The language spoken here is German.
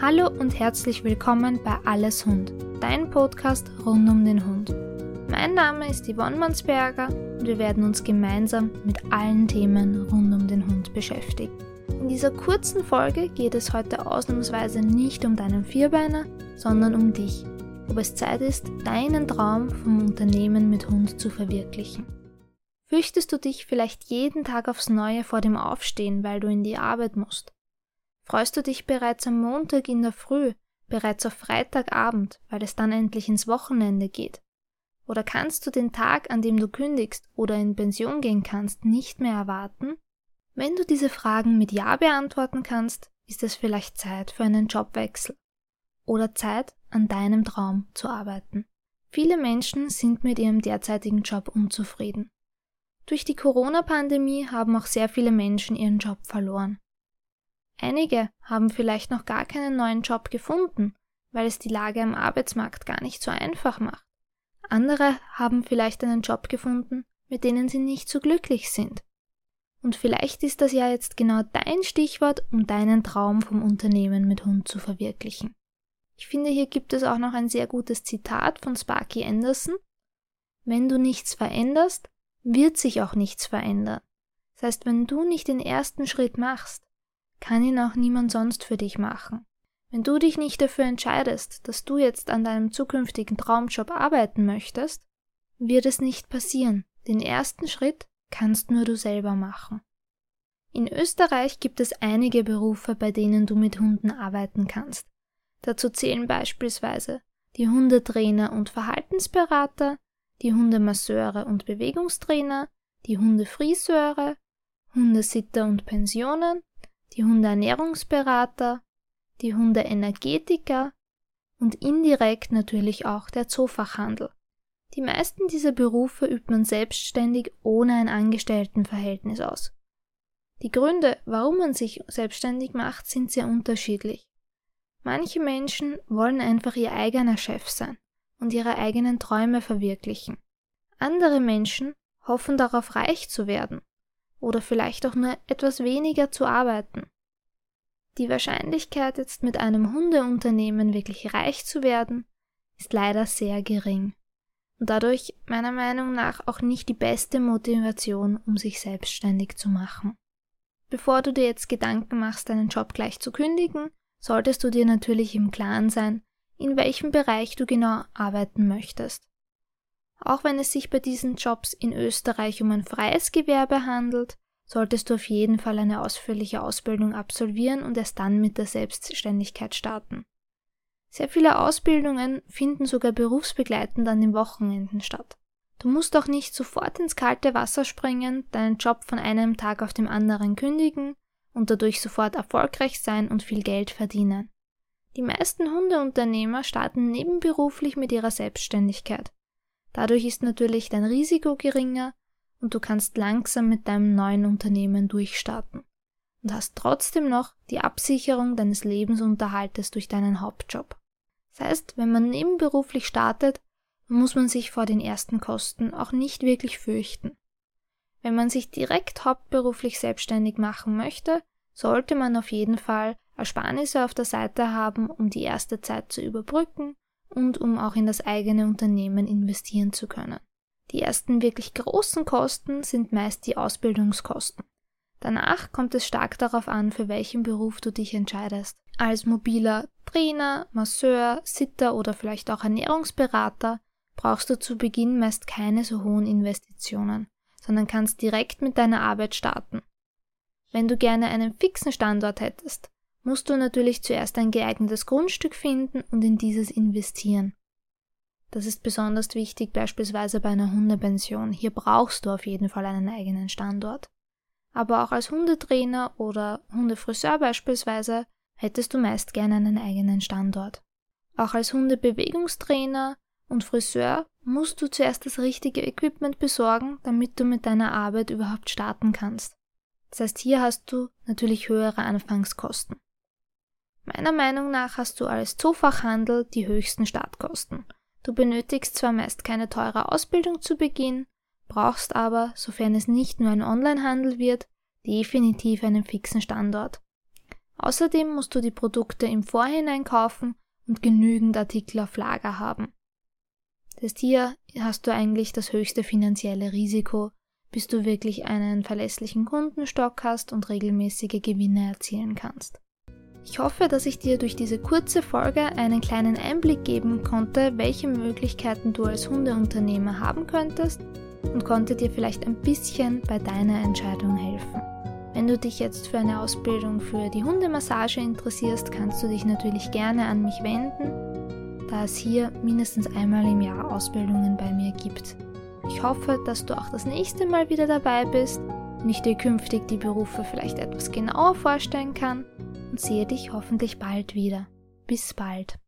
Hallo und herzlich willkommen bei Alles Hund, dein Podcast rund um den Hund. Mein Name ist Yvonne Mansberger und wir werden uns gemeinsam mit allen Themen rund um den Hund beschäftigen. In dieser kurzen Folge geht es heute ausnahmsweise nicht um deinen Vierbeiner, sondern um dich, ob es Zeit ist, deinen Traum vom Unternehmen mit Hund zu verwirklichen. Fürchtest du dich vielleicht jeden Tag aufs Neue vor dem Aufstehen, weil du in die Arbeit musst? Freust du dich bereits am Montag in der Früh, bereits auf Freitagabend, weil es dann endlich ins Wochenende geht? Oder kannst du den Tag, an dem du kündigst oder in Pension gehen kannst, nicht mehr erwarten? Wenn du diese Fragen mit Ja beantworten kannst, ist es vielleicht Zeit für einen Jobwechsel oder Zeit, an deinem Traum zu arbeiten. Viele Menschen sind mit ihrem derzeitigen Job unzufrieden. Durch die Corona-Pandemie haben auch sehr viele Menschen ihren Job verloren. Einige haben vielleicht noch gar keinen neuen Job gefunden, weil es die Lage am Arbeitsmarkt gar nicht so einfach macht. Andere haben vielleicht einen Job gefunden, mit denen sie nicht so glücklich sind. Und vielleicht ist das ja jetzt genau dein Stichwort, um deinen Traum vom Unternehmen mit Hund zu verwirklichen. Ich finde, hier gibt es auch noch ein sehr gutes Zitat von Sparky Anderson. Wenn du nichts veränderst, wird sich auch nichts verändern. Das heißt, wenn du nicht den ersten Schritt machst, kann ihn auch niemand sonst für dich machen. Wenn du dich nicht dafür entscheidest, dass du jetzt an deinem zukünftigen Traumjob arbeiten möchtest, wird es nicht passieren. Den ersten Schritt kannst nur du selber machen. In Österreich gibt es einige Berufe, bei denen du mit Hunden arbeiten kannst. Dazu zählen beispielsweise die Hundetrainer und Verhaltensberater, die Hundemasseure und Bewegungstrainer, die Hundefriseure, Hundesitter und Pensionen, die Hundeernährungsberater, die Hundeenergetiker und indirekt natürlich auch der Zoofachhandel. Die meisten dieser Berufe übt man selbstständig ohne ein Angestelltenverhältnis aus. Die Gründe, warum man sich selbstständig macht, sind sehr unterschiedlich. Manche Menschen wollen einfach ihr eigener Chef sein und ihre eigenen Träume verwirklichen. Andere Menschen hoffen darauf reich zu werden oder vielleicht auch nur etwas weniger zu arbeiten. Die Wahrscheinlichkeit, jetzt mit einem Hundeunternehmen wirklich reich zu werden, ist leider sehr gering und dadurch meiner Meinung nach auch nicht die beste Motivation, um sich selbstständig zu machen. Bevor du dir jetzt Gedanken machst, deinen Job gleich zu kündigen, solltest du dir natürlich im Klaren sein, in welchem Bereich du genau arbeiten möchtest. Auch wenn es sich bei diesen Jobs in Österreich um ein freies Gewerbe handelt, solltest du auf jeden Fall eine ausführliche Ausbildung absolvieren und erst dann mit der Selbstständigkeit starten. Sehr viele Ausbildungen finden sogar berufsbegleitend an den Wochenenden statt. Du musst auch nicht sofort ins kalte Wasser springen, deinen Job von einem Tag auf dem anderen kündigen und dadurch sofort erfolgreich sein und viel Geld verdienen. Die meisten Hundeunternehmer starten nebenberuflich mit ihrer Selbstständigkeit. Dadurch ist natürlich dein Risiko geringer und du kannst langsam mit deinem neuen Unternehmen durchstarten und hast trotzdem noch die Absicherung deines Lebensunterhaltes durch deinen Hauptjob. Das heißt, wenn man nebenberuflich startet, muss man sich vor den ersten Kosten auch nicht wirklich fürchten. Wenn man sich direkt hauptberuflich selbstständig machen möchte, sollte man auf jeden Fall Ersparnisse auf der Seite haben, um die erste Zeit zu überbrücken und um auch in das eigene Unternehmen investieren zu können. Die ersten wirklich großen Kosten sind meist die Ausbildungskosten. Danach kommt es stark darauf an, für welchen Beruf du dich entscheidest. Als mobiler Trainer, Masseur, Sitter oder vielleicht auch Ernährungsberater brauchst du zu Beginn meist keine so hohen Investitionen, sondern kannst direkt mit deiner Arbeit starten. Wenn du gerne einen fixen Standort hättest, musst du natürlich zuerst ein geeignetes Grundstück finden und in dieses investieren. Das ist besonders wichtig beispielsweise bei einer Hundepension. Hier brauchst du auf jeden Fall einen eigenen Standort. Aber auch als Hundetrainer oder Hundefriseur beispielsweise hättest du meist gerne einen eigenen Standort. Auch als Hundebewegungstrainer und Friseur musst du zuerst das richtige Equipment besorgen, damit du mit deiner Arbeit überhaupt starten kannst. Das heißt, hier hast du natürlich höhere Anfangskosten. Meiner Meinung nach hast du als Zoofachhandel die höchsten Startkosten. Du benötigst zwar meist keine teure Ausbildung zu Beginn, brauchst aber, sofern es nicht nur ein Onlinehandel wird, definitiv einen fixen Standort. Außerdem musst du die Produkte im Vorhinein kaufen und genügend Artikel auf Lager haben. Das hier hast du eigentlich das höchste finanzielle Risiko, bis du wirklich einen verlässlichen Kundenstock hast und regelmäßige Gewinne erzielen kannst. Ich hoffe, dass ich dir durch diese kurze Folge einen kleinen Einblick geben konnte, welche Möglichkeiten du als Hundeunternehmer haben könntest und konnte dir vielleicht ein bisschen bei deiner Entscheidung helfen. Wenn du dich jetzt für eine Ausbildung für die Hundemassage interessierst, kannst du dich natürlich gerne an mich wenden, da es hier mindestens einmal im Jahr Ausbildungen bei mir gibt. Ich hoffe, dass du auch das nächste Mal wieder dabei bist und ich dir künftig die Berufe vielleicht etwas genauer vorstellen kann und sehe dich hoffentlich bald wieder. Bis bald.